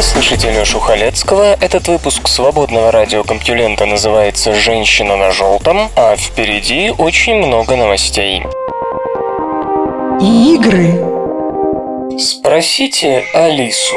вы слышите Лешу Халецкого. Этот выпуск свободного радиокомпьюлента называется «Женщина на желтом», а впереди очень много новостей. Игры Спросите Алису.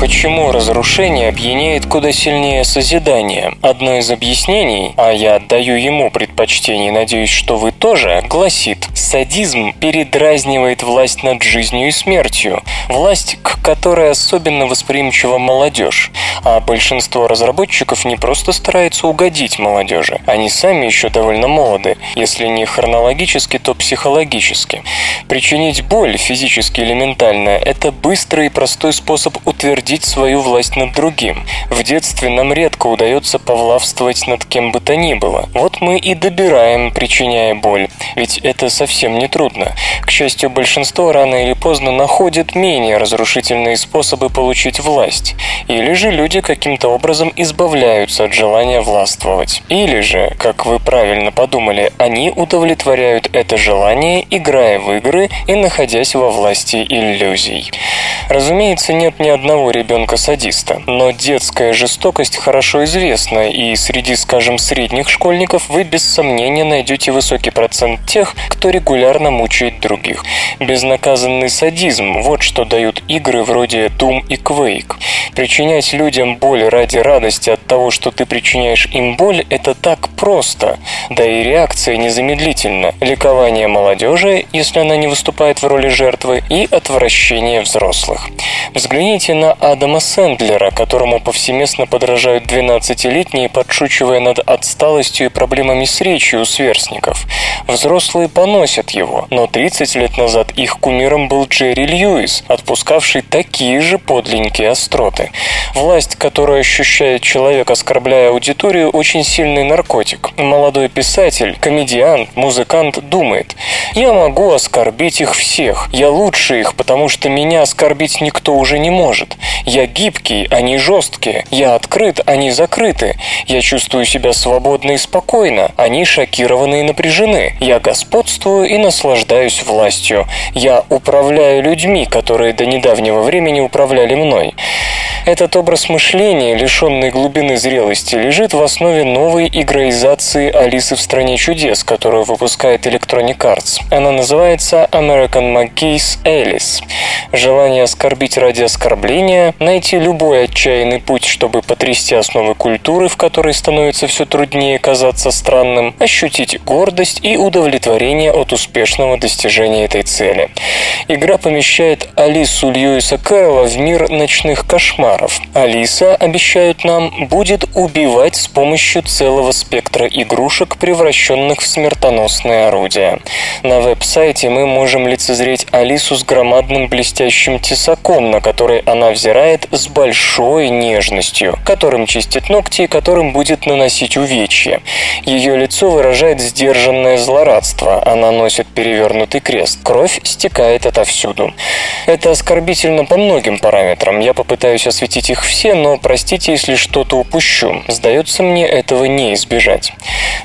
Почему разрушение опьяняет куда сильнее созидания? Одно из объяснений, а я отдаю ему предпочтение, надеюсь, что вы тоже, гласит, садизм передразнивает власть над жизнью и смертью, власть, к которой особенно восприимчива молодежь. А большинство разработчиков не просто стараются угодить молодежи, они сами еще довольно молоды, если не хронологически, то психологически. Причинить боль, физически или ментально, это быстрый и простой способ утвердить свою власть над другим. В детстве нам редко удается повлавствовать над кем бы то ни было. Вот мы и добираем, причиняя боль. Ведь это совсем не трудно. К счастью, большинство рано или поздно находит менее разрушительные способы получить власть. Или же люди каким-то образом избавляются от желания властвовать. Или же, как вы правильно подумали, они удовлетворяют это желание, играя в игры и находясь во власти иллюзий. Разумеется, нет ни одного ребенка-садиста, но детская жестокость хорошо известна, и среди, скажем, средних школьников вы без сомнения найдете высокий процент тех, кто регулярно мучает других. Безнаказанный садизм – вот что дают игры вроде Doom и Quake. Причинять людям боль ради радости от того, что ты причиняешь им боль, это так просто. Да и реакция незамедлительна. Ликование молодежи, если она не выступает в роли жертвы, и отвращение взрослых. Взгляните на Адама Сэндлера, которому повсеместно подражают 12-летние, подшучивая над отсталостью и проблемами с речью у сверстников. Взрослые поносят его, но 30 лет назад их кумиром был Джерри Льюис, отпускавший такие же подлинные остроты. Власть, которую ощущает человек, оскорбляя аудиторию, очень сильный наркотик. Молодой писатель, комедиант, музыкант думает, я могу оскорбить их всех, я лучше их, потому что меня оскорбить никто уже не может. Я гибкий, они жесткие, я открыт, они закрыты, я чувствую себя свободно и спокойно, они шокированы и напряжены, я господствую и наслаждаюсь властью, я управляю людьми, которые до недавнего времени управляли мной. Этот образ мышления, лишенный глубины зрелости, лежит в основе новой игроизации «Алисы в стране чудес», которую выпускает Electronic Arts. Она называется American McGee's Alice. Желание оскорбить ради оскорбления, найти любой отчаянный путь, чтобы потрясти основы культуры, в которой становится все труднее казаться странным, ощутить гордость и удовлетворение от успешного достижения этой цели. Игра помещает Алису Льюиса Кэрролла в мир ночных кошмаров. Алиса, обещают нам, будет убивать с помощью целого спектра игрушек, превращенных в смертоносные орудия. На веб-сайте мы можем лицезреть Алису с громадным блестящим тесаком, на который она взирает с большой нежностью, которым чистит ногти и которым будет наносить увечья. Ее лицо выражает сдержанное злорадство. Она носит перевернутый крест. Кровь стекает отовсюду. Это оскорбительно по многим параметрам. Я попытаюсь осветить их все, но простите, если что-то упущу. Сдается мне этого не избежать.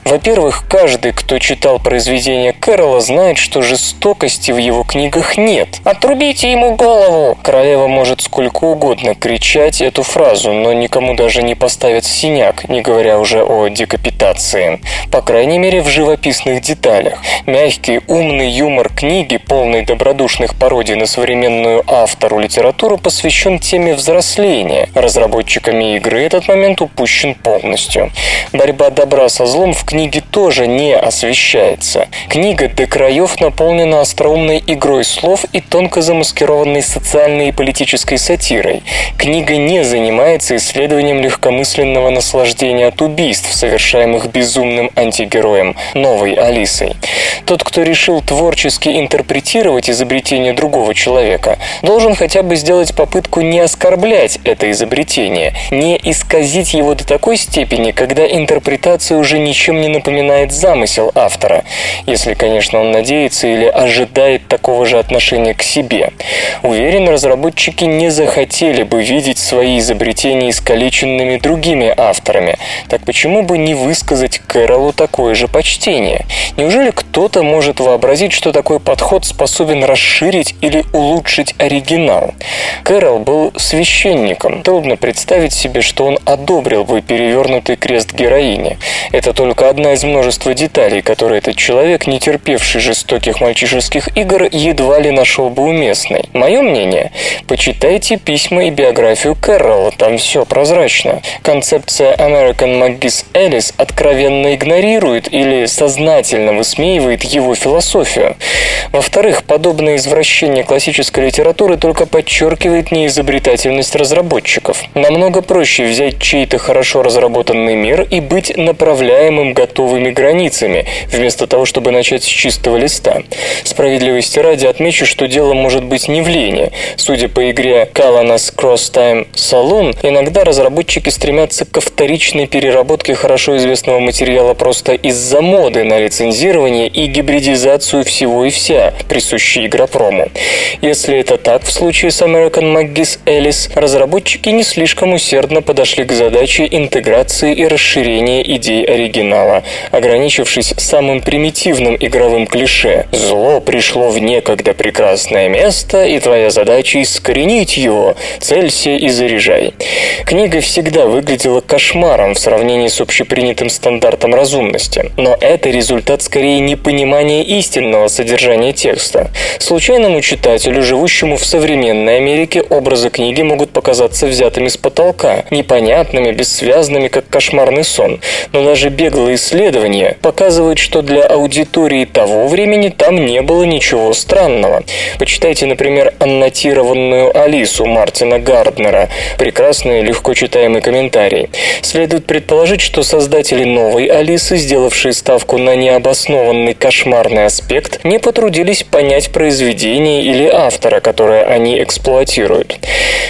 Во-первых, каждый, кто читал произведения Кэрола, знает, что жестокости в его книгах нет. «Отрубите ему голову!» Королева может сколько угодно кричать эту фразу, но никому даже не поставят синяк, не говоря уже о декапитации. По крайней мере, в живописных деталях. Мягкий, умный юмор книги, полный добродушных пародий на современную автору литературу, посвящен теме взросления. Разработчиками игры этот момент упущен полностью. Борьба добра со злом в книге тоже не освещается. Книга до краев наполнена остроумной игрой слов и тонко замаскированной социальной и политической сатирой. Книга не занимается исследованием легкомысленного наслаждения от убийств, совершаемых безумным антигероем, новой Алисой. Тот, кто решил творчески интерпретировать изобретение другого человека, должен хотя бы сделать попытку не оскорблять это изобретение, не исказить его до такой степени, когда интерпретация уже ничем не напоминает замысел автора, если, конечно, он надеется или ожидает такого же отношения к себе. Уверен, разработчики не захотели бы видеть свои изобретения искалеченными другими авторами. Так почему бы не высказать Кэролу такое же почтение? Неужели кто-то может вообразить, что такой подход способен расширить или улучшить оригинал? Кэрол был священником. Трудно представить себе, что он одобрил бы перевернутый крест героини. Это только одна из множества деталей, которые этот человек, не терпевший жестоких мальчишеских игр, едва ли нашел бы уместной. Мое мнение – почитайте письма и биографию Кэрролла, там все прозрачно. Концепция American McGee's Элис откровенно игнорирует или сознательно высмеивает его философию. Во-вторых, подобное извращение классической литературы только подчеркивает неизобретательность разработчиков. Намного проще взять чей-то хорошо разработанный мир и быть направляемым готовыми границами, вместо того, чтобы начать с чистого листа. Справедливости ради отмечу, что дело может быть не в лени. Судя по игре Kalanas Cross Time Saloon, иногда разработчики стремятся ко вторичной переработке хорошо известного материала просто из-за моды на лицензирование и гибридизацию всего и вся, присущей игропрому. Если это так в случае с American McGee's Alice, разработчики не слишком усердно подошли к задаче интеграции и расширения идей оригинала, ограничившись самым примитивным игровым клише «Зло пришло в некогда прекрасное место, и твоя задача искоренить его, целься и заряжай». Книга всегда выглядела кошмаром в сравнении с общепринятым стандартом разумности, но это результат скорее непонимания истинного содержания текста. Случайному читателю, живущему в современной Америке, образы книги могут показаться взятыми с потолка, непонятными, бессвязными, как кошмарный сон. Но даже беглые исследования показывают, что для аудитории того времени там не было ничего странного. Почитайте, например, аннотированную Алису Мартина Гарднера. Прекрасный, легко читаемый комментарий. Следует предположить, что создатели новой Алисы, сделавшие ставку на необоснованный кошмарный аспект, не потрудились понять произведение или автора, которое они эксплуатируют.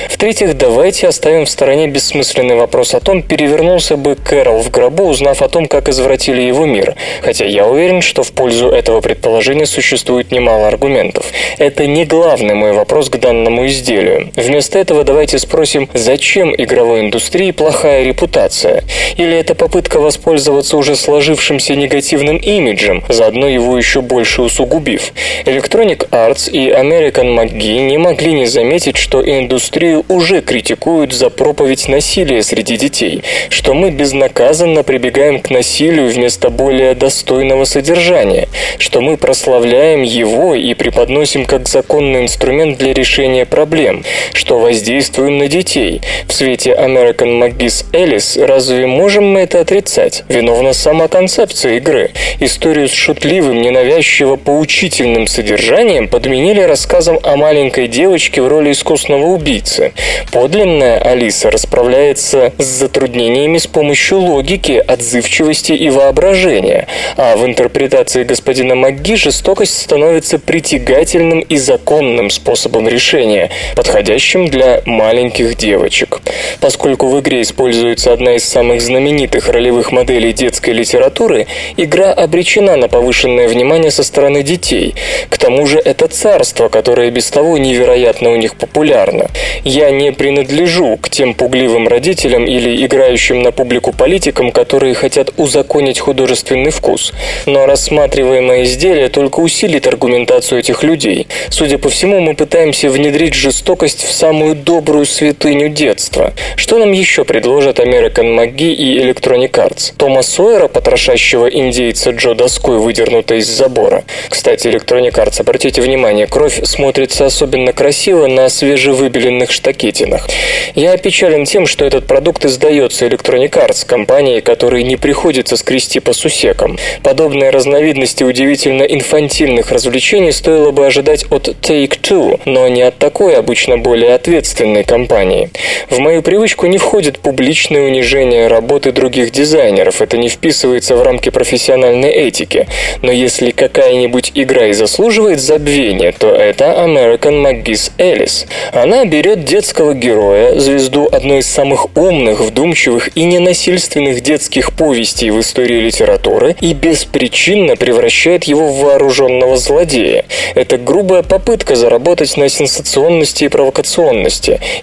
В-третьих, давайте оставим в стороне бессмысленный вопрос о том, перевернулся бы Кэрол в гробу, узнав о том, как извратили его мир. Хотя я уверен, что в пользу этого предположения существует немало аргументов. Это не главный мой вопрос к данному изделию. Вместо этого давайте спросим, зачем игровой индустрии плохая репутация? Или это попытка воспользоваться уже сложившимся негативным имиджем, заодно его еще больше усугубив? Electronic Arts и American McGee не могли не заметить, что индустрию уже критикуют за проповедь насилия среди детей, что мы безнаказанно прибегаем к насилию вместо более достойного содержания, что мы прославляем его и преподносим как законный инструмент для решения проблем, что воздействуем на детей. В свете American McGee's Элис разве можем мы это отрицать? Виновна сама концепция игры. Историю с шутливым, ненавязчиво поучительным содержанием подменили рассказом о маленькой девочке в роли искусного убийцы. Подлинная Алиса расправляется с затруднениями с помощью логики, отзывчивости и воображения, а в интерпретации господина МакГи жестокость становится притягательным и законным способом решения, подходящим для маленьких девочек. Поскольку в игре используется одна из самых знаменитых ролевых моделей детской литературы, игра обречена на повышенное внимание со стороны детей. К тому же это царство, которое без того невероятно у них популярно. Я не принадлежу к тем пугливым родителям или играющим на публику политикам, которые хотят узаконить художественный вкус. Но рассматриваемое изделие только усилит аргументацию этих людей. Судя по всему, мы пытаемся внедрить жестокость в самую добрую святыню детства. Что нам еще предложат American McGee и Electronic Arts? Тома Сойера, потрошащего индейца Джо доской, выдернутой из забора. Кстати, Electronic Arts, обратите внимание, кровь смотрится особенно красиво на свежевыбеленных штакетинах. Я опечален тем, что этот продукт издается Electronic Arts, компанией, которой не приходится скрести по сусекам. Подобные разновидности удивительно инфантильных развлечений стоило бы ожидать от Take-Two, но не от такой обычно более ответственной компании. В мою привычку не входит публичное унижение работы других дизайнеров. Это не вписывается в рамки профессиональной этики. Но если какая-нибудь игра и заслуживает забвения, то это American McGee's Alice. Она берет детского героя, звезду одной из самых умных, вдумчивых и ненасильственных детских повестей в истории литературы и беспричинно превращает его в вооруженного злодея. Это грубая попытка заработать на сенсационности и провокационности.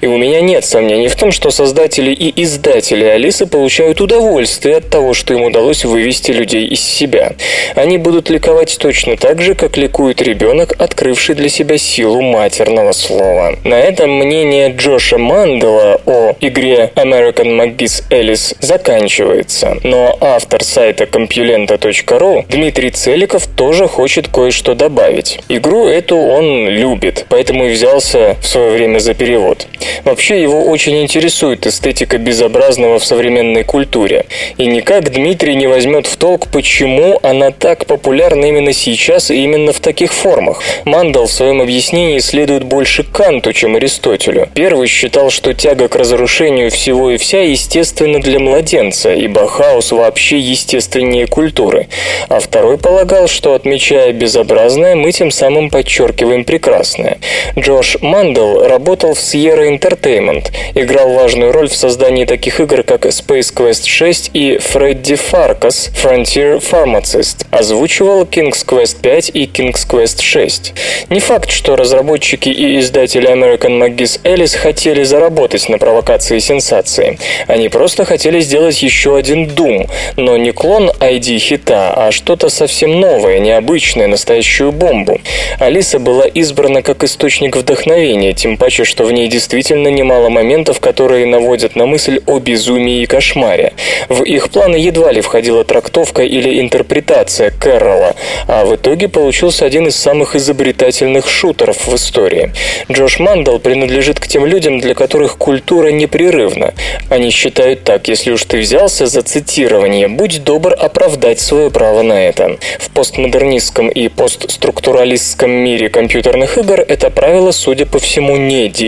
И у меня нет сомнений в том, что создатели и издатели Алисы получают удовольствие от того, что им удалось вывести людей из себя. Они будут ликовать точно так же, как ликует ребенок, открывший для себя силу матерного слова. На этом мнение Джоша Мандела о игре American McGee's Alice заканчивается. Но автор сайта compulenta.ru Дмитрий Целиков тоже хочет кое-что добавить. Игру эту он любит, поэтому и взялся в свое время за перевод. Вообще его очень интересует эстетика безобразного в современной культуре. И никак Дмитрий не возьмет в толк, почему она так популярна именно сейчас и именно в таких формах. Мандал в своем объяснении следует больше Канту, чем Аристотелю. Первый считал, что тяга к разрушению всего и вся естественна для младенца, ибо хаос вообще естественнее культуры. А второй полагал, что отмечая безобразное, мы тем самым подчеркиваем прекрасное. Джош Мандел работал в Sierra Entertainment, играл важную роль в создании таких игр, как Space Quest 6 и Freddy Farkas Frontier Pharmacist, озвучивал King's Quest 5 и King's Quest 6. Не факт, что разработчики и издатели American McGee's Alice хотели заработать на провокации и сенсации. Они просто хотели сделать еще один Doom, но не клон ID-хита, а что-то совсем новое, необычное, настоящую бомбу. Алиса была избрана как источник вдохновения, тем паче, что в ней действительно немало моментов, которые наводят на мысль о безумии и кошмаре. В их планы едва ли входила трактовка или интерпретация Кэрролла, а в итоге получился один из самых изобретательных шутеров в истории. Джош Мандал принадлежит к тем людям, для которых культура непрерывна. Они считают так, если уж ты взялся за цитирование, будь добр оправдать свое право на это. В постмодернистском и постструктуралистском мире компьютерных игр это правило, судя по всему, не действует.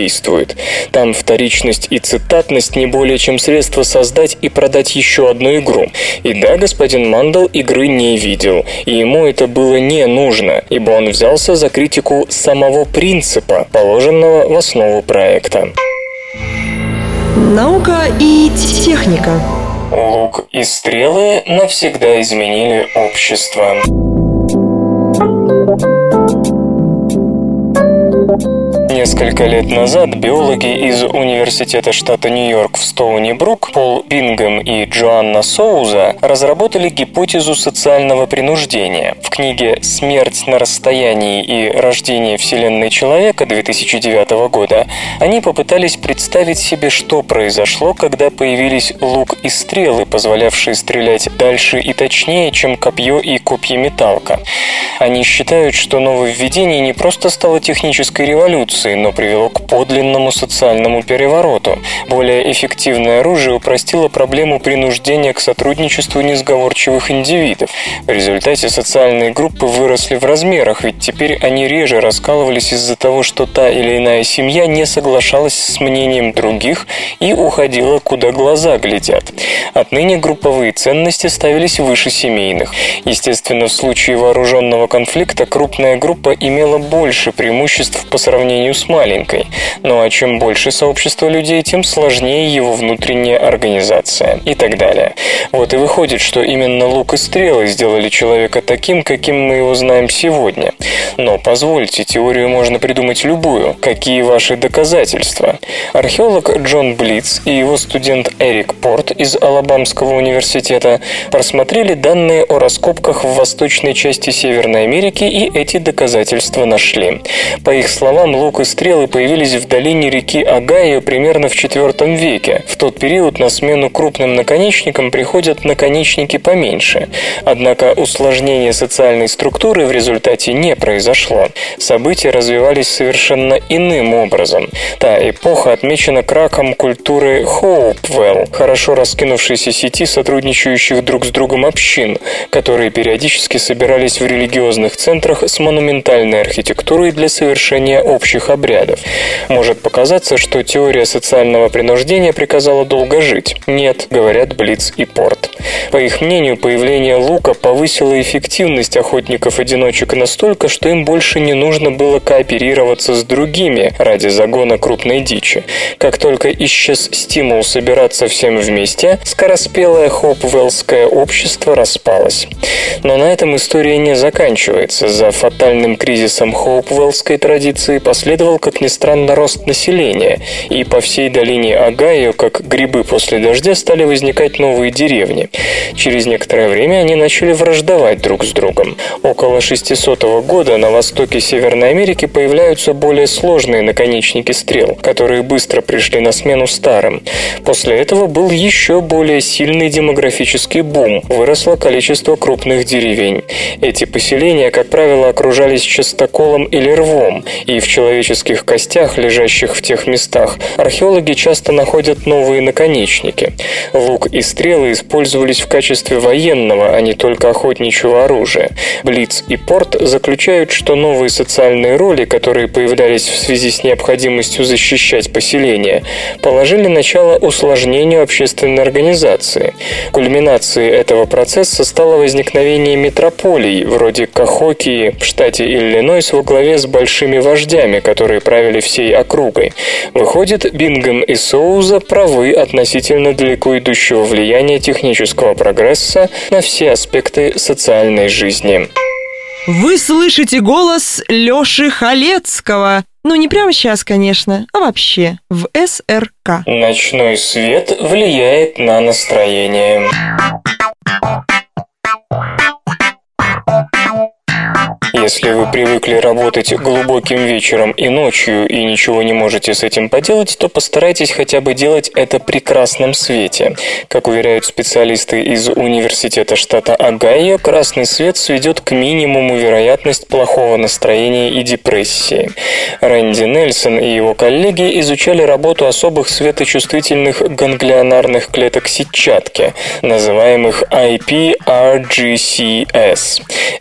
Там вторичность и цитатность не более чем средство создать и продать еще одну игру. И да, господин Мандал игры не видел, и ему это было не нужно, ибо он взялся за критику самого принципа, положенного в основу проекта. Наука и техника. Лук и стрелы навсегда изменили общество. Несколько лет назад биологи из Университета штата Нью-Йорк в Стоуни-Брук Пол Бингем и Джоанна Соуза разработали гипотезу социального принуждения. В книге «Смерть на расстоянии и рождение Вселенной человека» 2009 года они попытались представить себе, что произошло, когда появились лук и стрелы, позволявшие стрелять дальше и точнее, чем копье и копьеметалка. Они считают, что нововведение не просто стало технической революцией, но привело к подлинному социальному перевороту. Более эффективное оружие упростило проблему принуждения к сотрудничеству несговорчивых индивидов. В результате социальные группы выросли в размерах, ведь теперь они реже раскалывались из-за того, что та или иная семья не соглашалась с мнением других и уходила, куда глаза глядят. Отныне групповые ценности ставились выше семейных. Естественно, в случае вооруженного конфликта крупная группа имела больше преимуществ по сравнению с маленькой. Ну а чем больше сообщество людей, тем сложнее его внутренняя организация и так далее. Вот и выходит, что именно лук и стрелы сделали человека таким, каким мы его знаем сегодня. Но позвольте, теорию можно придумать любую. Какие ваши доказательства? Археолог Джон Блиц и его студент Эрик Порт из Алабамского университета просмотрели данные о раскопках в восточной части Северной Америки и эти доказательства нашли. По их словам, лук и стрелы появились в долине реки Огайо примерно в IV веке. В тот период на смену крупным наконечникам приходят наконечники поменьше. Однако усложнение социальной структуры в результате не произошло. События развивались совершенно иным образом. Та эпоха отмечена краком культуры Хоупвелл, хорошо раскинувшейся сети сотрудничающих друг с другом общин, которые периодически собирались в религиозных центрах с монументальной архитектурой для совершения общих религиозных обрядов. Может показаться, что теория социального принуждения приказала долго жить. Нет, говорят Блиц и Порт. По их мнению, появление лука повысило эффективность охотников-одиночек настолько, что им больше не нужно было кооперироваться с другими ради загона крупной дичи. Как только исчез стимул собираться всем вместе, скороспелое Хопвеллское общество распалось. Но на этом история не заканчивается. За фатальным кризисом Хоупвеллской традиции последовал, как ни странно, рост населения, и по всей долине Огайо, как грибы после дождя, стали возникать новые деревни. Через некоторое время они начали враждовать друг с другом. Около 600 года на востоке Северной Америки появляются более сложные наконечники стрел, которые быстро пришли на смену старым. После этого был еще более сильный демографический бум. Выросло количество крупных деревень. Эти поселения, как правило, окружались частоколом или рвом, и в человеческих костях, лежащих в тех местах, археологи часто находят новые наконечники. Лук и стрелы использовались в качестве военного, а не только охотничьего оружия. Блиц и Порт заключают, что новые социальные роли, которые появлялись в связи с необходимостью защищать поселение, положили начало усложнению общественной организации. Кульминацией этого процесса стало возникновение метрополий, вроде Кахокии в штате Иллинойс во главе с большими вождями, которые правили всей округой. Выходит, Бингем и Соуза правы относительно далеко идущего влияния технического прогресса на все аспекты социальной жизни. Вы слышите голос Лёши Халецкого. Ну, не прямо сейчас, конечно, а вообще, в СРК. Ночной свет влияет на настроение. Если вы привыкли работать глубоким вечером и ночью и ничего не можете с этим поделать, то постарайтесь хотя бы делать это при красном свете. Как уверяют специалисты из Университета штата Огайо, красный свет сведет к минимуму вероятность плохого настроения и депрессии. Рэнди Нельсон и его коллеги изучали работу особых светочувствительных ганглионарных клеток сетчатки, называемых IPRGCS.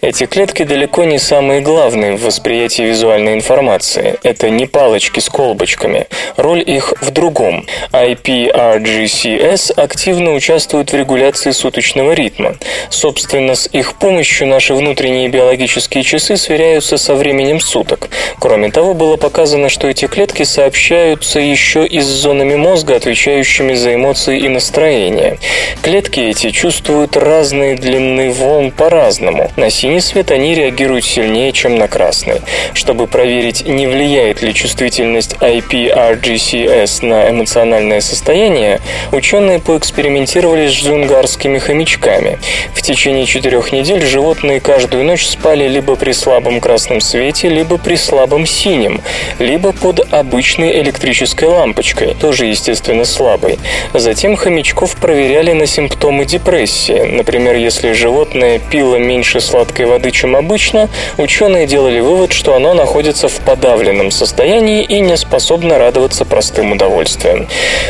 Эти клетки далеко не самые главные в восприятии визуальной информации. Это не палочки с колбочками. Роль их в другом. IPRGCS активно участвует в регуляции суточного ритма. Собственно, с их помощью наши внутренние биологические часы сверяются со временем суток. Кроме того, было показано, что эти клетки сообщаются еще и с зонами мозга, отвечающими за эмоции и настроение. Клетки эти чувствуют разные длины волн по-разному. На синий свет они реагируют сильнее, чем на красный. Чтобы проверить, не влияет ли чувствительность IPRGCS на эмоциональное состояние, ученые поэкспериментировали с джунгарскими хомячками. В течение четырех недель животные каждую ночь спали либо при слабом красном свете, либо при слабом синем, либо под обычной электрической лампочкой, тоже, естественно, слабой. Затем хомячков проверяли на симптомы депрессии. Например, если животное пило меньше сладкой воды, чем обычно, ученые делали вывод, что оно находится в подавленном состоянии и не способно радоваться простым удовольствиям.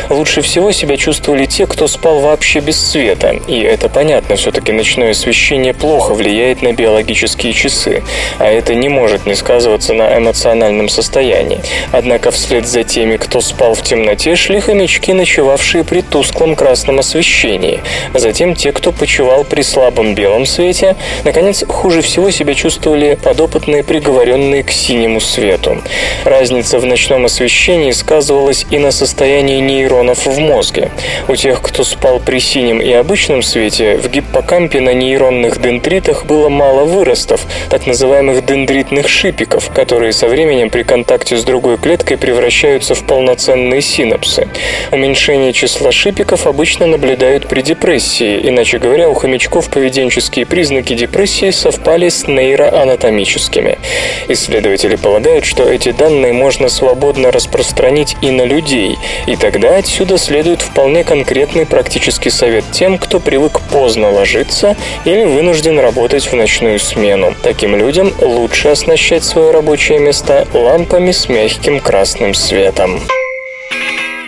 Лучше всего себя чувствовали те, кто спал вообще без света. И это понятно, все-таки ночное освещение плохо влияет на биологические часы, а это не может не сказываться на эмоциональном состоянии. Однако вслед за теми, кто спал в темноте, шли хомячки, ночевавшие при тусклом красном освещении. Затем те, кто почевал при слабом белом свете. Наконец, хуже всего себя чувствовали подопытные, приговоренные к синему свету. Разница в ночном освещении сказывалась и на состоянии нейронов в мозге. У тех, кто спал при синем и обычном свете, в гиппокампе на нейронных дендритах было мало выростов, так называемых дендритных шипиков, которые со временем при контакте с другой клеткой превращаются в полноценные синапсы. Уменьшение числа шипиков обычно наблюдают при депрессии, иначе говоря, у хомячков поведенческие признаки депрессии совпали с нейроанатомией анатомическими. Исследователи полагают, что эти данные можно свободно распространить и на людей, и тогда отсюда следует вполне конкретный практический совет тем, кто привык поздно ложиться или вынужден работать в ночную смену. Таким людям лучше оснащать свое рабочее место лампами с мягким красным светом.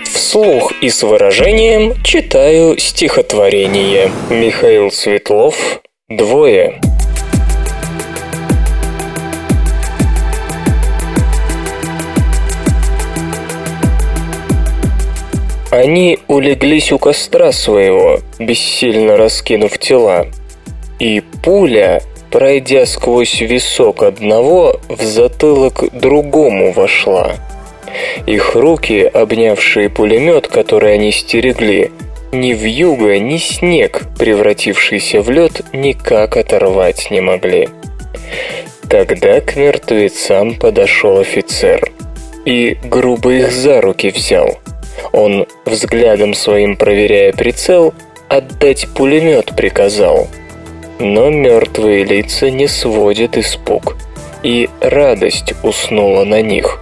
Вслух и с выражением читаю стихотворение. Михаил Светлов «Двое». Они улеглись у костра своего, бессильно раскинув тела. И пуля, пройдя сквозь висок одного, в затылок другому вошла. Их руки, обнявшие пулемет, который они стерегли, ни вьюга, ни снег, превратившийся в лед, никак оторвать не могли. Тогда к мертвецам подошел офицер и грубо их за руки взял. Он, взглядом своим проверяя прицел, отдать пулемет приказал. Но мертвые лица не сводят испуг, и радость уснула на них.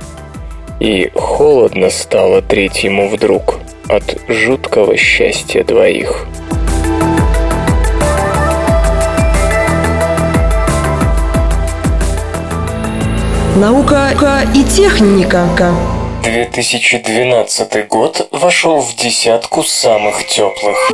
И холодно стало третьему вдруг от жуткого счастья двоих. Наука и техника. 2012 год вошел в десятку самых теплых.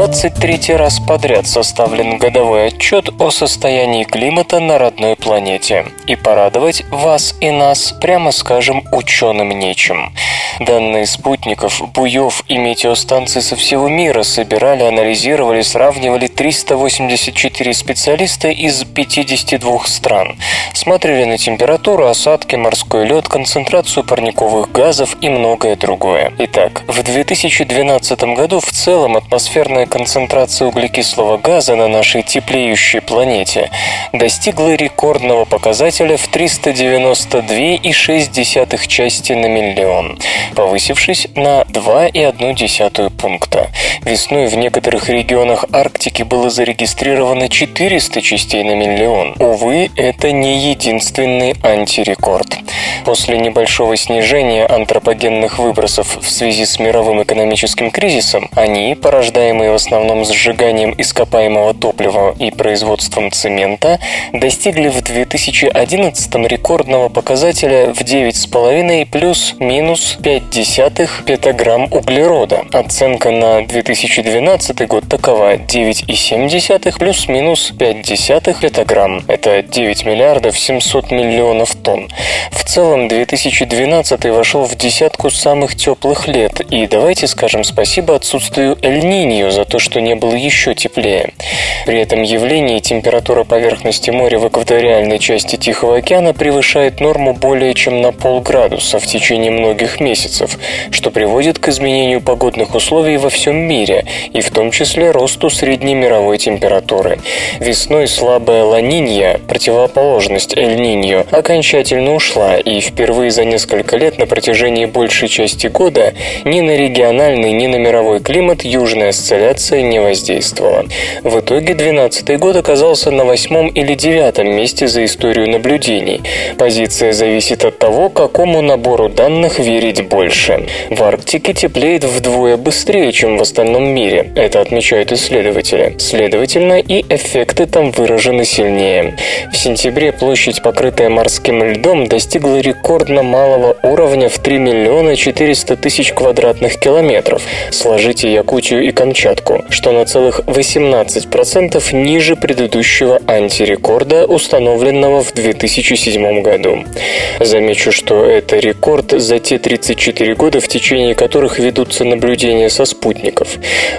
23 раз подряд составлен годовой отчет о состоянии климата на родной планете. И порадовать вас и нас, прямо скажем, ученым нечем. Данные спутников, буев и метеостанций со всего мира собирали, анализировали, сравнивали 384 специалиста из 52 стран. Смотрели на температуру, осадки, морской лед, концентрацию парниковых газов и многое другое. Итак, в 2012 году в целом атмосферная концентрация углекислого газа на нашей теплеющей планете достигла рекордного показателя в 392,6 части на миллион, повысившись на 2,1 пункта. Весной в некоторых регионах Арктики было зарегистрировано 400 частей на миллион. Увы, это не единственный антирекорд. После небольшого снижения антропогенных выбросов в связи с мировым экономическим кризисом, они, порождая в основном сжиганием ископаемого топлива и производством цемента, достигли в 2011 рекордного показателя в 9,5 плюс-минус 0,5 петаграмм углерода. Оценка на 2012 год такова 9,7 плюс-минус 0,5 петаграмм. Это 9 миллиардов 700 миллионов тонн. В целом 2012 вошел в десятку самых теплых лет, и давайте скажем спасибо отсутствию Эль-Нини нее за то, что не было еще теплее. При этом явлении температура поверхности моря в экваториальной части Тихого океана превышает норму более чем на полградуса в течение многих месяцев, что приводит к изменению погодных условий во всем мире, и в том числе росту средней мировой температуры. Весной слабая ланинья, противоположность Эль-Ниньо, окончательно ушла, и впервые за несколько лет на протяжении большей части года ни на региональный, ни на мировой климат южная инсталляция не воздействовала. В итоге 12 год оказался на восьмом или девятом месте за историю наблюдений. Позиция зависит от того, какому набору данных верить больше. В Арктике теплеет вдвое быстрее, чем в остальном мире. Это отмечают исследователи. Следовательно, и эффекты там выражены сильнее. В сентябре площадь, покрытая морским льдом, достигла рекордно малого уровня в 3 миллиона 400 тысяч квадратных километров. Сложите Якутию и Камчатку Камчатку, что на целых 18% ниже предыдущего антирекорда, установленного в 2007 году. Замечу, что это рекорд за те 34 года, в течение которых ведутся наблюдения со спутников.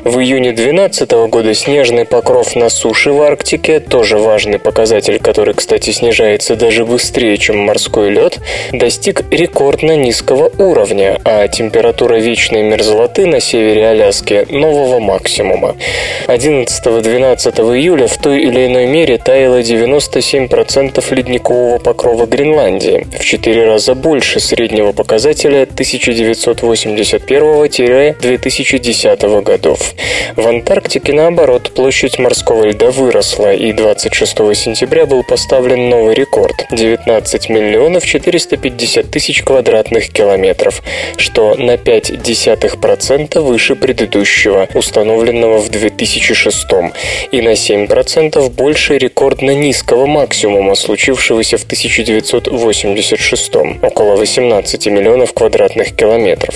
В июне 2012 года снежный покров на суше в Арктике, тоже важный показатель, который, кстати, снижается даже быстрее, чем морской лед, достиг рекордно низкого уровня, а температура вечной мерзлоты на севере Аляски нового максимума. 11-12 июля в той или иной мере таяло 97% ледникового покрова Гренландии, в 4 раза больше среднего показателя 1981-2010 годов. В Антарктике, наоборот, площадь морского льда выросла, и 26 сентября был поставлен новый рекорд – 19 миллионов 450 тысяч квадратных километров, что на 0,5% выше предыдущего, установленного установленного в 2006 и на 7% больше рекордно низкого максимума, случившегося в 1986 около 18 миллионов квадратных километров.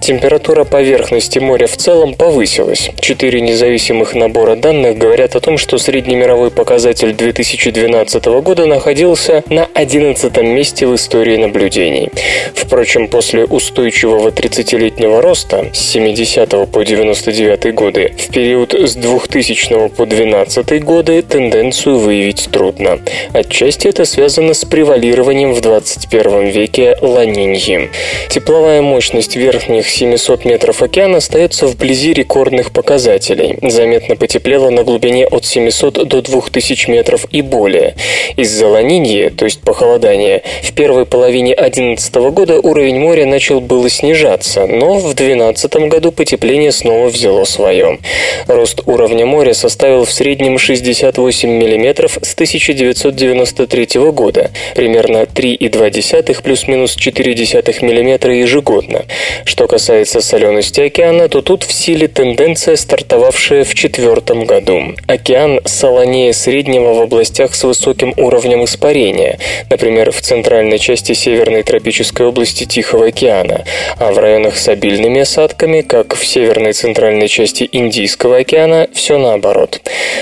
Температура поверхности моря в целом повысилась. Четыре независимых набора данных говорят о том, что среднемировой показатель 2012 года находился на 11 месте в истории наблюдений. Впрочем, после устойчивого 30-летнего роста с 70 по 99 годы в период с 2000 по 2012 годы тенденцию выявить трудно. Отчасти это связано с превалированием в 21 веке ланиньи. Тепловая мощность верхних 700 метров океана остается вблизи рекордных показателей. Заметно потеплело на глубине от 700 до 2000 метров и более. Из-за ланиньи, то есть похолодания, в первой половине 2011 года уровень моря начал было снижаться, но в 2012 году потепление снова взяло свое. Рост уровня моря составил в среднем 68 мм с 1993 года, примерно 3,2 плюс-минус 0,4 мм ежегодно. Что касается солености океана, то тут в силе тенденция, стартовавшая в четвертом году. Океан солонее среднего в областях с высоким уровнем испарения, например, в центральной части северной тропической области Тихого океана, а в районах с обильными осадками, как в северной центральной части Индийского океана, все наоборот.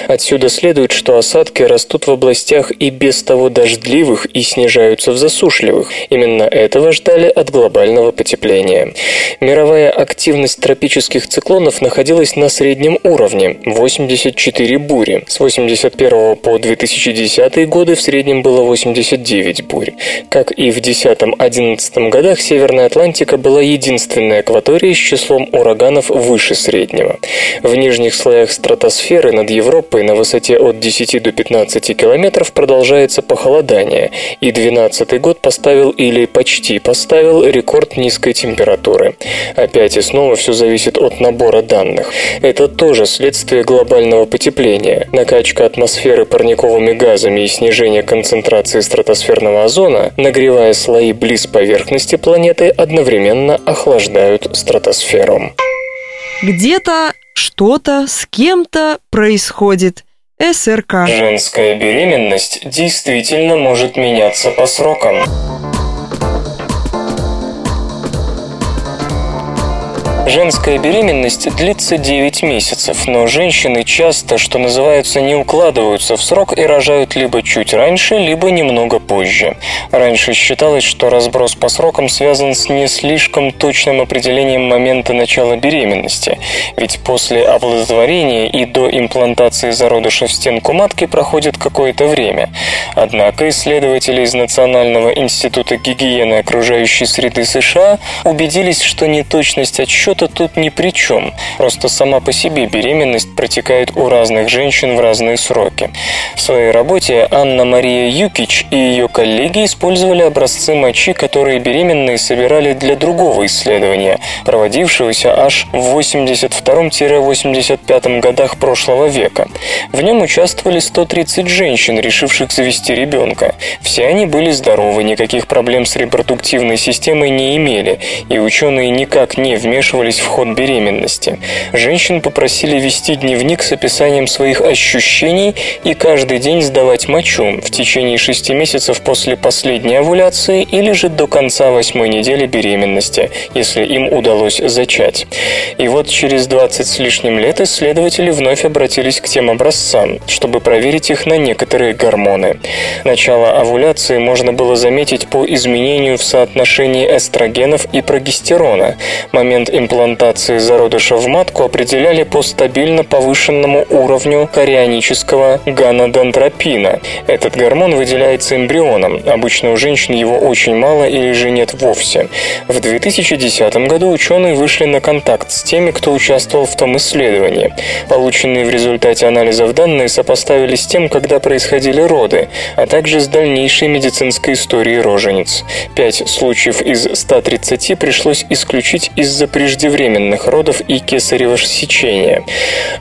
Отсюда следует, что осадки растут в областях и без того дождливых и снижаются в засушливых. Именно этого ждали от глобального потепления. Мировая активность тропических циклонов находилась на среднем уровне – 84 бури. С 81 по 2010 годы в среднем было 89 бурь. Как и в 10-11 годах, Северная Атлантика была единственной акваторией с числом ураганов выше среднего. В нижних слоях стратосферы над Европой на высоте от 10 до 15 километров продолжается похолодание, и 12 год поставил или почти поставил рекорд низкой температуры. Опять и снова все зависит от набора данных. Это тоже следствие глобального потепления. Накачка атмосферы парниковыми газами и снижение концентрации стратосферного озона, нагревая слои близ поверхности планеты, одновременно охлаждают стратосферу. Где-то что-то с кем-то происходит. СРК. Женская беременность действительно может меняться по срокам. Женская беременность длится 9 месяцев, но женщины часто, что называется, не укладываются в срок и рожают либо чуть раньше, либо немного позже. Раньше считалось, что разброс по срокам связан с не слишком точным определением момента начала беременности, ведь после оплодотворения и до имплантации зародыша в стенку матки проходит какое-то время. Однако исследователи из Национального института гигиены окружающей среды США убедились, что неточность отсчета что тут ни при чем. Просто сама по себе беременность протекает у разных женщин в разные сроки. В своей работе Анна Мария Юкич и ее коллеги использовали образцы мочи, которые беременные собирали для другого исследования, проводившегося аж в 82-85 годах прошлого века. В нем участвовали 130 женщин, решивших завести ребенка. Все они были здоровы, никаких проблем с репродуктивной системой не имели, и ученые никак не вмешивались вмешивались в ход беременности. Женщин попросили вести дневник с описанием своих ощущений и каждый день сдавать мочу в течение шести месяцев после последней овуляции или же до конца восьмой недели беременности, если им удалось зачать. И вот через 20 с лишним лет исследователи вновь обратились к тем образцам, чтобы проверить их на некоторые гормоны. Начало овуляции можно было заметить по изменению в соотношении эстрогенов и прогестерона. Момент имплантации имплантации зародыша в матку определяли по стабильно повышенному уровню карионического ганодендропина. Этот гормон выделяется эмбрионом. Обычно у женщин его очень мало или же нет вовсе. В 2010 году ученые вышли на контакт с теми, кто участвовал в том исследовании. Полученные в результате анализов данные сопоставили с тем, когда происходили роды, а также с дальнейшей медицинской историей рожениц. Пять случаев из 130 пришлось исключить из-за преждевременного преждевременных родов и кесарево сечения.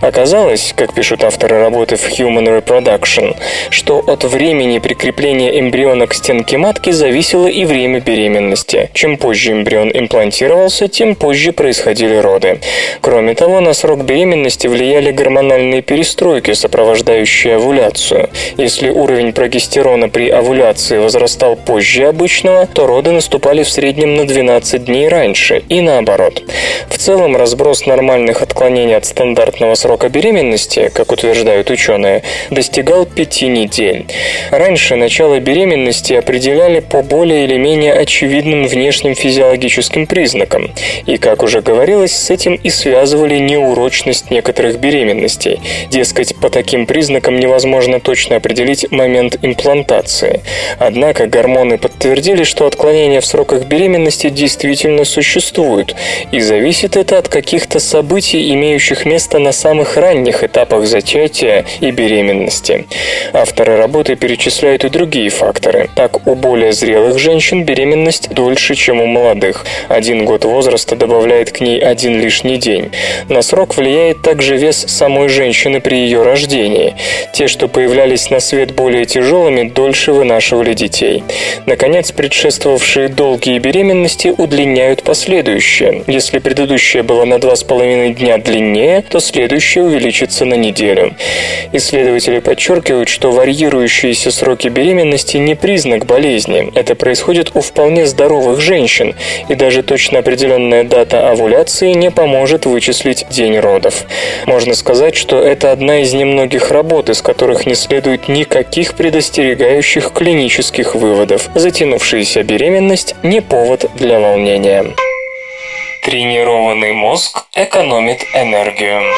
Оказалось, как пишут авторы работы в Human Reproduction, что от времени прикрепления эмбриона к стенке матки зависело и время беременности. Чем позже эмбрион имплантировался, тем позже происходили роды. Кроме того, на срок беременности влияли гормональные перестройки, сопровождающие овуляцию. Если уровень прогестерона при овуляции возрастал позже обычного, то роды наступали в среднем на 12 дней раньше и наоборот. В целом разброс нормальных отклонений от стандартного срока беременности, как утверждают ученые, достигал 5 недель. Раньше начало беременности определяли по более или менее очевидным внешним физиологическим признакам. И, как уже говорилось, с этим и связывали неурочность некоторых беременностей. Дескать, по таким признакам невозможно точно определить момент имплантации. Однако гормоны подтвердили, что отклонения в сроках беременности действительно существуют, и зависит это от каких-то событий, имеющих место на самых ранних этапах зачатия и беременности. Авторы работы перечисляют и другие факторы. Так, у более зрелых женщин беременность дольше, чем у молодых. Один год возраста добавляет к ней один лишний день. На срок влияет также вес самой женщины при ее рождении. Те, что появлялись на свет более тяжелыми, дольше вынашивали детей. Наконец, предшествовавшие долгие беременности удлиняют последующие. Если предыдущая была на 2,5 дня длиннее, то следующая увеличится на неделю. Исследователи подчеркивают, что варьирующиеся сроки беременности не признак болезни. Это происходит у вполне здоровых женщин, и даже точно определенная дата овуляции не поможет вычислить день родов. Можно сказать, что это одна из немногих работ, из которых не следует никаких предостерегающих клинических выводов. Затянувшаяся беременность не повод для волнения. Тренированный мозг экономит энергию.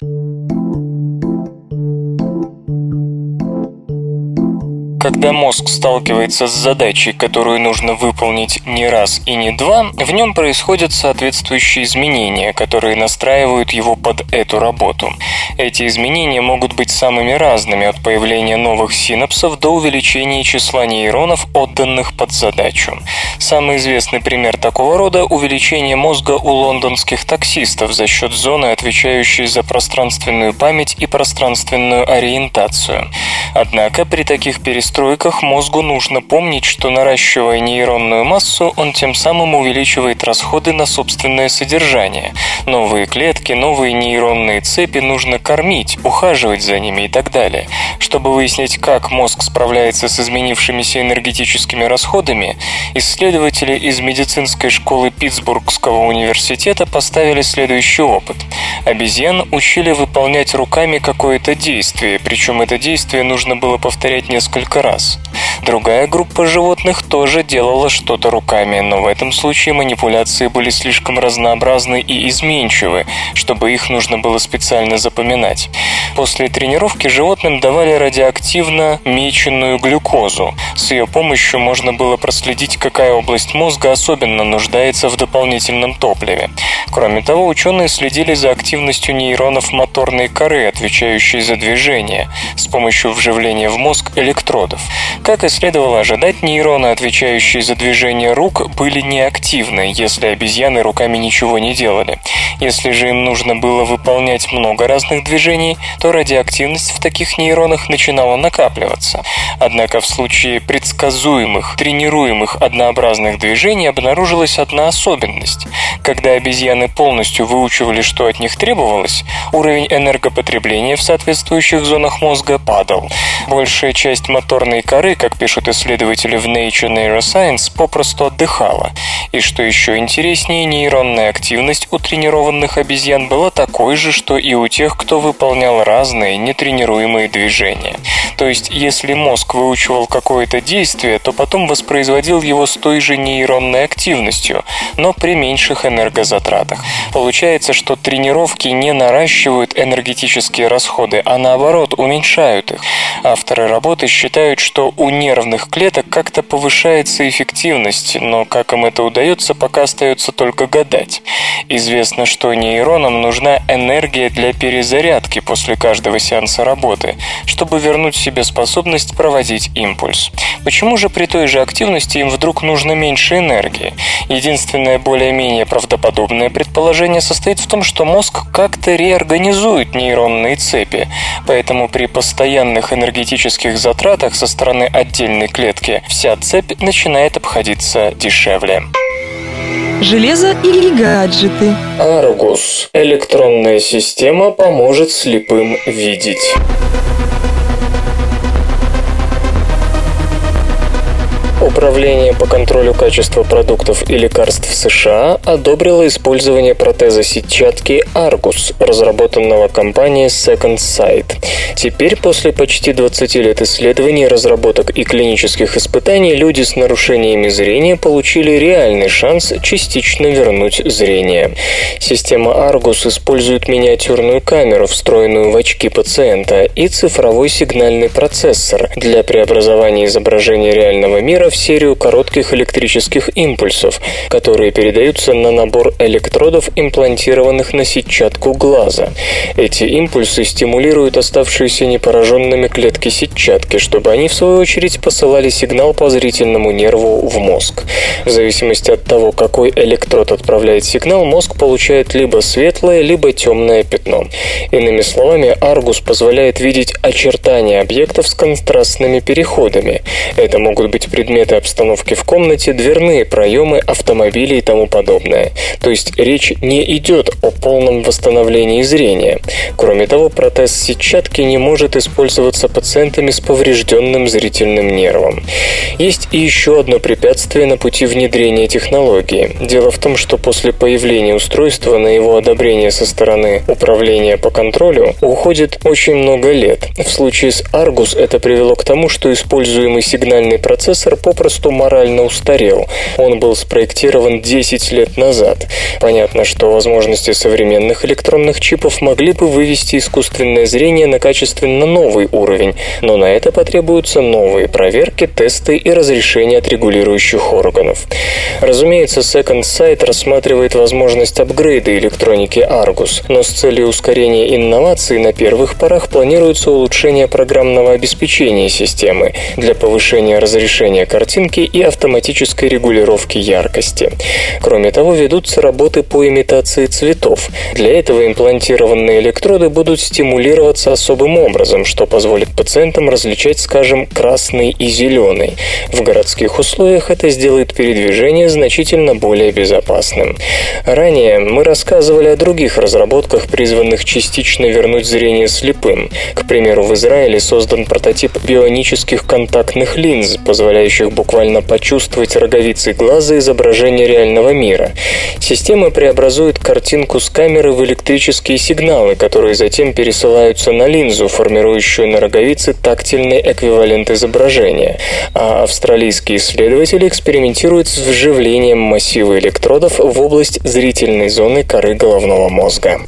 Когда мозг сталкивается с задачей, которую нужно выполнить не раз и не два, в нем происходят соответствующие изменения, которые настраивают его под эту работу. Эти изменения могут быть самыми разными, от появления новых синапсов до увеличения числа нейронов, отданных под задачу. Самый известный пример такого рода – увеличение мозга у лондонских таксистов за счет зоны, отвечающей за пространственную память и пространственную ориентацию. Однако при таких перестройках настройках мозгу нужно помнить, что наращивая нейронную массу, он тем самым увеличивает расходы на собственное содержание. Новые клетки, новые нейронные цепи нужно кормить, ухаживать за ними и так далее. Чтобы выяснить, как мозг справляется с изменившимися энергетическими расходами, исследователи из медицинской школы Питтсбургского университета поставили следующий опыт. Обезьян учили выполнять руками какое-то действие, причем это действие нужно было повторять несколько раз. Другая группа животных тоже делала что-то руками, но в этом случае манипуляции были слишком разнообразны и изменчивы, чтобы их нужно было специально запоминать. После тренировки животным давали радиоактивно меченную глюкозу. С ее помощью можно было проследить, какая область мозга особенно нуждается в дополнительном топливе. Кроме того, ученые следили за активностью нейронов моторной коры, отвечающей за движение, с помощью вживления в мозг электродов. Как и следовало ожидать, нейроны, отвечающие за движение рук, были неактивны, если обезьяны руками ничего не делали. Если же им нужно было выполнять много разных движений, то радиоактивность в таких нейронах начинала накапливаться. Однако в случае предсказуемых, тренируемых однообразных движений обнаружилась одна особенность. Когда обезьяны полностью выучивали, что от них требовалось, уровень энергопотребления в соответствующих зонах мозга падал. Большая часть моторной коры, как пишут исследователи в Nature Neuroscience, попросту отдыхала. И что еще интереснее, нейронная активность у тренированных обезьян была такой же, что и у тех, кто выполнял разные нетренируемые движения. То есть, если мозг выучивал какое-то действие, то потом воспроизводил его с той же нейронной активностью, но при меньших энергозатратах. Получается, что тренировки не наращивают энергетические расходы, а наоборот уменьшают их. Авторы работы считают, что у нервных клеток как-то повышается эффективность, но как им это удается, пока остается только гадать. Известно, что нейронам нужна энергия для перезарядки после каждого сеанса работы, чтобы вернуть себе способность проводить импульс. Почему же при той же активности им вдруг нужно меньше энергии? Единственное более-менее правдоподобное предположение состоит в том, что мозг как-то реорганизует нейронные цепи, поэтому при постоянных энергетических затратах со стороны отдельной клетки вся цепь начинает обходиться дешевле. Железо или гаджеты? Аргус. Электронная система поможет слепым видеть. Управление по контролю качества продуктов и лекарств США одобрило использование протеза сетчатки Argus, разработанного компанией Second Sight. Теперь, после почти 20 лет исследований, разработок и клинических испытаний, люди с нарушениями зрения получили реальный шанс частично вернуть зрение. Система Argus использует миниатюрную камеру, встроенную в очки пациента, и цифровой сигнальный процессор для преобразования изображения реального мира в серию коротких электрических импульсов, которые передаются на набор электродов, имплантированных на сетчатку глаза. Эти импульсы стимулируют оставшиеся непораженными клетки сетчатки, чтобы они, в свою очередь, посылали сигнал по зрительному нерву в мозг. В зависимости от того, какой электрод отправляет сигнал, мозг получает либо светлое, либо темное пятно. Иными словами, Аргус позволяет видеть очертания объектов с контрастными переходами. Это могут быть предметы предметы обстановки в комнате, дверные проемы, автомобили и тому подобное. То есть речь не идет о полном восстановлении зрения. Кроме того, протез сетчатки не может использоваться пациентами с поврежденным зрительным нервом. Есть и еще одно препятствие на пути внедрения технологии. Дело в том, что после появления устройства на его одобрение со стороны управления по контролю уходит очень много лет. В случае с Argus это привело к тому, что используемый сигнальный процессор по попросту морально устарел. Он был спроектирован 10 лет назад. Понятно, что возможности современных электронных чипов могли бы вывести искусственное зрение на качественно новый уровень, но на это потребуются новые проверки, тесты и разрешения от регулирующих органов. Разумеется, Second Sight рассматривает возможность апгрейда электроники Argus, но с целью ускорения инноваций на первых порах планируется улучшение программного обеспечения системы для повышения разрешения картинки картинки и автоматической регулировки яркости. Кроме того, ведутся работы по имитации цветов. Для этого имплантированные электроды будут стимулироваться особым образом, что позволит пациентам различать, скажем, красный и зеленый. В городских условиях это сделает передвижение значительно более безопасным. Ранее мы рассказывали о других разработках, призванных частично вернуть зрение слепым. К примеру, в Израиле создан прототип бионических контактных линз, позволяющих буквально почувствовать роговицей глаза изображение реального мира. Система преобразует картинку с камеры в электрические сигналы, которые затем пересылаются на линзу, формирующую на роговице тактильный эквивалент изображения. А австралийские исследователи экспериментируют с вживлением массива электродов в область зрительной зоны коры головного мозга.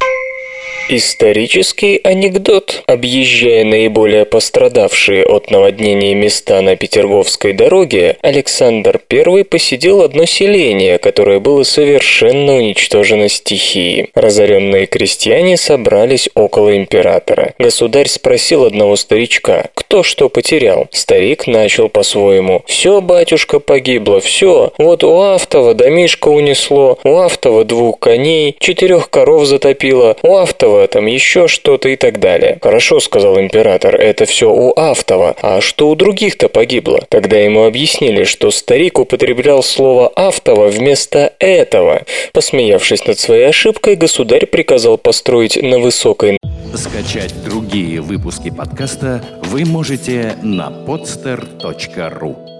Исторический анекдот. Объезжая наиболее пострадавшие от наводнения места на Петерговской дороге, Александр I посетил одно селение, которое было совершенно уничтожено стихией. Разоренные крестьяне собрались около императора. Государь спросил одного старичка, кто что потерял. Старик начал по-своему. «Все, батюшка, погибло, все. Вот у Автова домишко унесло, у Автова двух коней, четырех коров затопило, у Автова Автова, там еще что-то и так далее. Хорошо, сказал император, это все у Автова, а что у других-то погибло? Тогда ему объяснили, что старик употреблял слово Автова вместо этого. Посмеявшись над своей ошибкой, государь приказал построить на высокой... Скачать другие выпуски подкаста вы можете на podster.ru